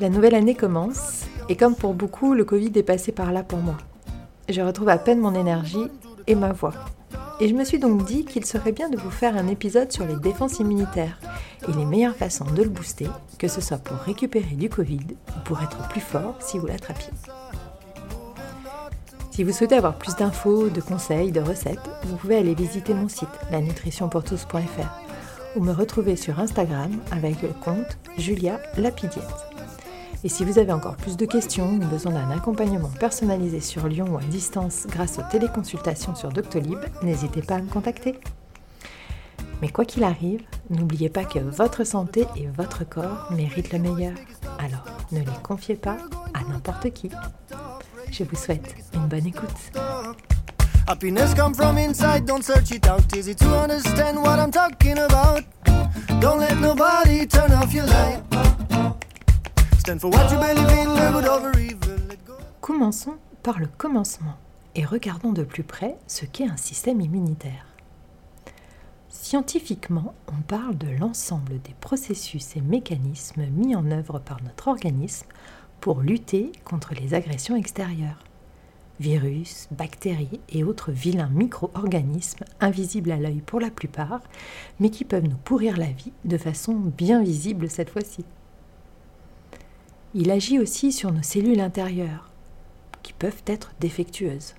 La nouvelle année commence, et comme pour beaucoup, le Covid est passé par là pour moi. Je retrouve à peine mon énergie et ma voix. Et je me suis donc dit qu'il serait bien de vous faire un épisode sur les défenses immunitaires et les meilleures façons de le booster, que ce soit pour récupérer du Covid ou pour être plus fort si vous l'attrapiez. Si vous souhaitez avoir plus d'infos, de conseils, de recettes, vous pouvez aller visiter mon site lanutritionpourtous.fr ou me retrouver sur Instagram avec le compte Julia Lapidiette. Et si vous avez encore plus de questions ou besoin d'un accompagnement personnalisé sur Lyon ou à distance grâce aux téléconsultations sur Doctolib, n'hésitez pas à me contacter. Mais quoi qu'il arrive, n'oubliez pas que votre santé et votre corps méritent le meilleur. Alors, ne les confiez pas à n'importe qui. Je vous souhaite une bonne écoute. Happiness from inside, don't search it out. Easy to understand what I'm talking about. Don't let nobody turn off your light. Commençons par le commencement et regardons de plus près ce qu'est un système immunitaire. Scientifiquement, on parle de l'ensemble des processus et mécanismes mis en œuvre par notre organisme pour lutter contre les agressions extérieures. Virus, bactéries et autres vilains micro-organismes invisibles à l'œil pour la plupart, mais qui peuvent nous pourrir la vie de façon bien visible cette fois-ci. Il agit aussi sur nos cellules intérieures, qui peuvent être défectueuses.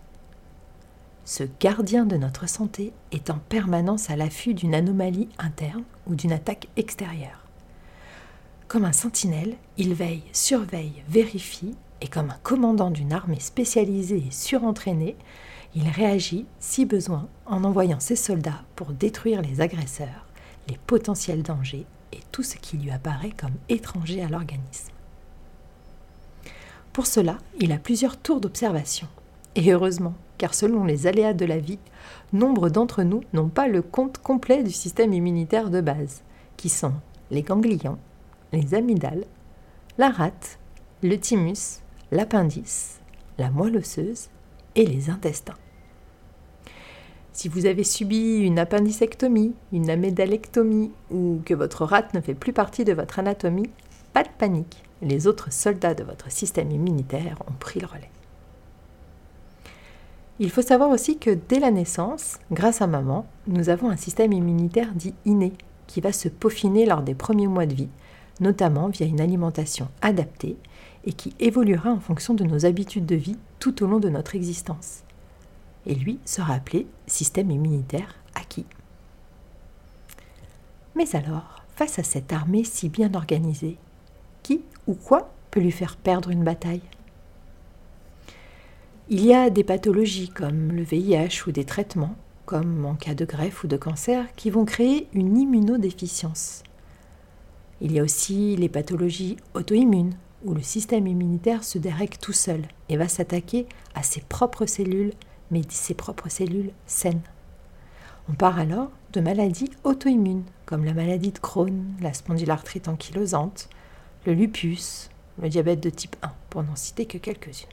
Ce gardien de notre santé est en permanence à l'affût d'une anomalie interne ou d'une attaque extérieure. Comme un sentinelle, il veille, surveille, vérifie, et comme un commandant d'une armée spécialisée et surentraînée, il réagit, si besoin, en envoyant ses soldats pour détruire les agresseurs, les potentiels dangers et tout ce qui lui apparaît comme étranger à l'organisme. Pour cela, il a plusieurs tours d'observation. Et heureusement, car selon les aléas de la vie, nombre d'entre nous n'ont pas le compte complet du système immunitaire de base, qui sont les ganglions, les amygdales, la rate, le thymus, l'appendice, la moelle osseuse et les intestins. Si vous avez subi une appendicectomie, une amygdalectomie ou que votre rate ne fait plus partie de votre anatomie, pas de panique les autres soldats de votre système immunitaire ont pris le relais. Il faut savoir aussi que dès la naissance, grâce à maman, nous avons un système immunitaire dit inné qui va se peaufiner lors des premiers mois de vie, notamment via une alimentation adaptée et qui évoluera en fonction de nos habitudes de vie tout au long de notre existence. Et lui sera appelé système immunitaire acquis. Mais alors, face à cette armée si bien organisée, ou quoi peut lui faire perdre une bataille? Il y a des pathologies comme le VIH ou des traitements, comme en cas de greffe ou de cancer, qui vont créer une immunodéficience. Il y a aussi les pathologies auto-immunes, où le système immunitaire se dérègle tout seul et va s'attaquer à ses propres cellules, mais ses propres cellules saines. On parle alors de maladies auto-immunes, comme la maladie de Crohn, la spondylarthrite ankylosante, le lupus, le diabète de type 1, pour n'en citer que quelques-unes.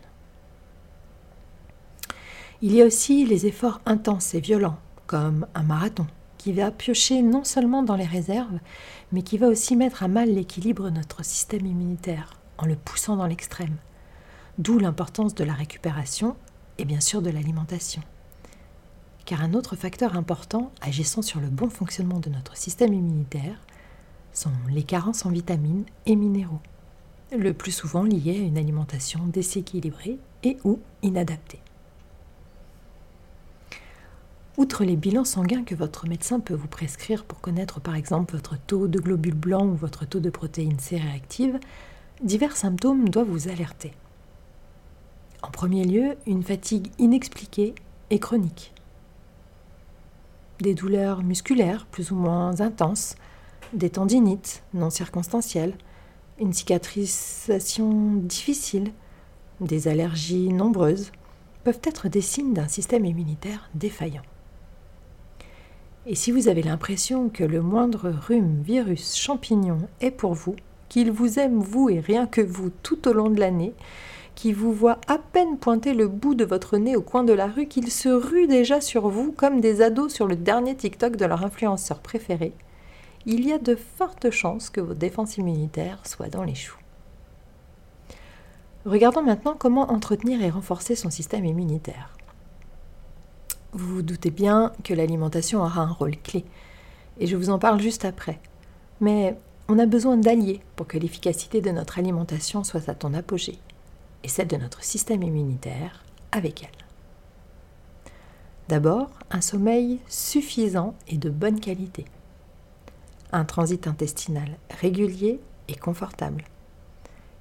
Il y a aussi les efforts intenses et violents, comme un marathon, qui va piocher non seulement dans les réserves, mais qui va aussi mettre à mal l'équilibre de notre système immunitaire, en le poussant dans l'extrême. D'où l'importance de la récupération et bien sûr de l'alimentation. Car un autre facteur important agissant sur le bon fonctionnement de notre système immunitaire, sont les carences en vitamines et minéraux, le plus souvent liées à une alimentation déséquilibrée et ou inadaptée. Outre les bilans sanguins que votre médecin peut vous prescrire pour connaître par exemple votre taux de globules blancs ou votre taux de protéines C divers symptômes doivent vous alerter. En premier lieu, une fatigue inexpliquée et chronique. Des douleurs musculaires plus ou moins intenses, des tendinites non circonstancielles, une cicatrisation difficile, des allergies nombreuses peuvent être des signes d'un système immunitaire défaillant. Et si vous avez l'impression que le moindre rhume, virus, champignon est pour vous, qu'il vous aime vous et rien que vous tout au long de l'année, qui vous voit à peine pointer le bout de votre nez au coin de la rue, qu'il se rue déjà sur vous comme des ados sur le dernier TikTok de leur influenceur préféré, il y a de fortes chances que vos défenses immunitaires soient dans les choux. Regardons maintenant comment entretenir et renforcer son système immunitaire. Vous vous doutez bien que l'alimentation aura un rôle clé, et je vous en parle juste après. Mais on a besoin d'alliés pour que l'efficacité de notre alimentation soit à ton apogée, et celle de notre système immunitaire avec elle. D'abord, un sommeil suffisant et de bonne qualité. Un transit intestinal régulier et confortable.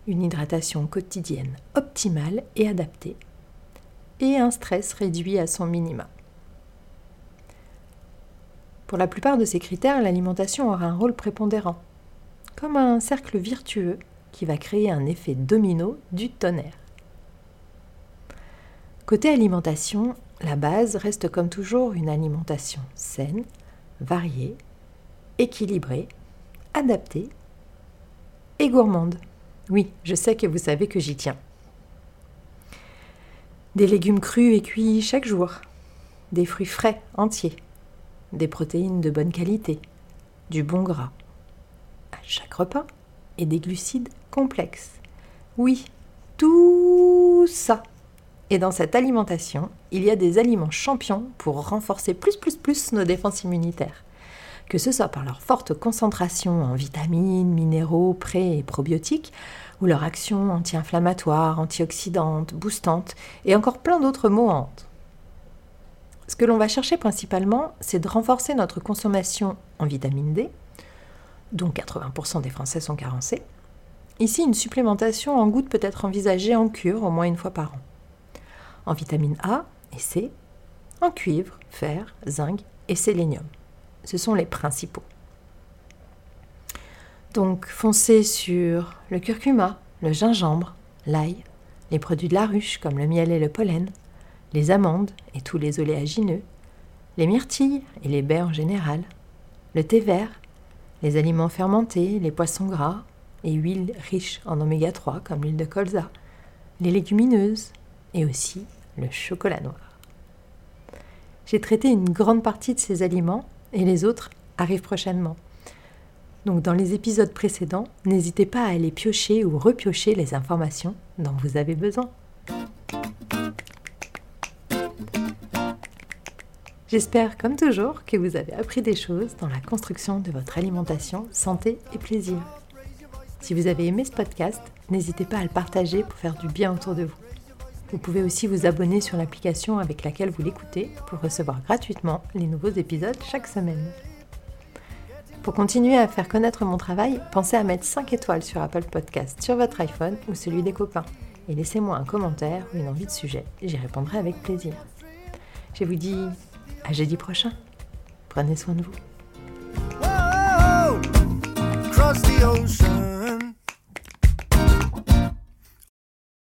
Une hydratation quotidienne optimale et adaptée. Et un stress réduit à son minima. Pour la plupart de ces critères, l'alimentation aura un rôle prépondérant, comme un cercle virtueux qui va créer un effet domino du tonnerre. Côté alimentation, la base reste comme toujours une alimentation saine, variée, équilibrée, adaptée et gourmande. Oui, je sais que vous savez que j'y tiens. Des légumes crus et cuits chaque jour, des fruits frais entiers, des protéines de bonne qualité, du bon gras à chaque repas et des glucides complexes. Oui, tout ça. Et dans cette alimentation, il y a des aliments champions pour renforcer plus plus plus nos défenses immunitaires. Que ce soit par leur forte concentration en vitamines, minéraux, pré et probiotiques, ou leur action anti-inflammatoire, antioxydante, boostante, et encore plein d'autres mots hantes. Ce que l'on va chercher principalement, c'est de renforcer notre consommation en vitamine D, dont 80% des Français sont carencés. Ici, une supplémentation en gouttes peut être envisagée en cure au moins une fois par an. En vitamine A et C, en cuivre, fer, zinc et sélénium. Ce sont les principaux. Donc foncez sur le curcuma, le gingembre, l'ail, les produits de la ruche comme le miel et le pollen, les amandes et tous les oléagineux, les myrtilles et les baies en général, le thé vert, les aliments fermentés, les poissons gras et huiles riches en oméga 3 comme l'huile de colza, les légumineuses et aussi le chocolat noir. J'ai traité une grande partie de ces aliments et les autres arrivent prochainement. Donc dans les épisodes précédents, n'hésitez pas à aller piocher ou repiocher les informations dont vous avez besoin. J'espère, comme toujours, que vous avez appris des choses dans la construction de votre alimentation, santé et plaisir. Si vous avez aimé ce podcast, n'hésitez pas à le partager pour faire du bien autour de vous. Vous pouvez aussi vous abonner sur l'application avec laquelle vous l'écoutez pour recevoir gratuitement les nouveaux épisodes chaque semaine. Pour continuer à faire connaître mon travail, pensez à mettre 5 étoiles sur Apple Podcast sur votre iPhone ou celui des copains et laissez-moi un commentaire ou une envie de sujet, j'y répondrai avec plaisir. Je vous dis à jeudi prochain. Prenez soin de vous.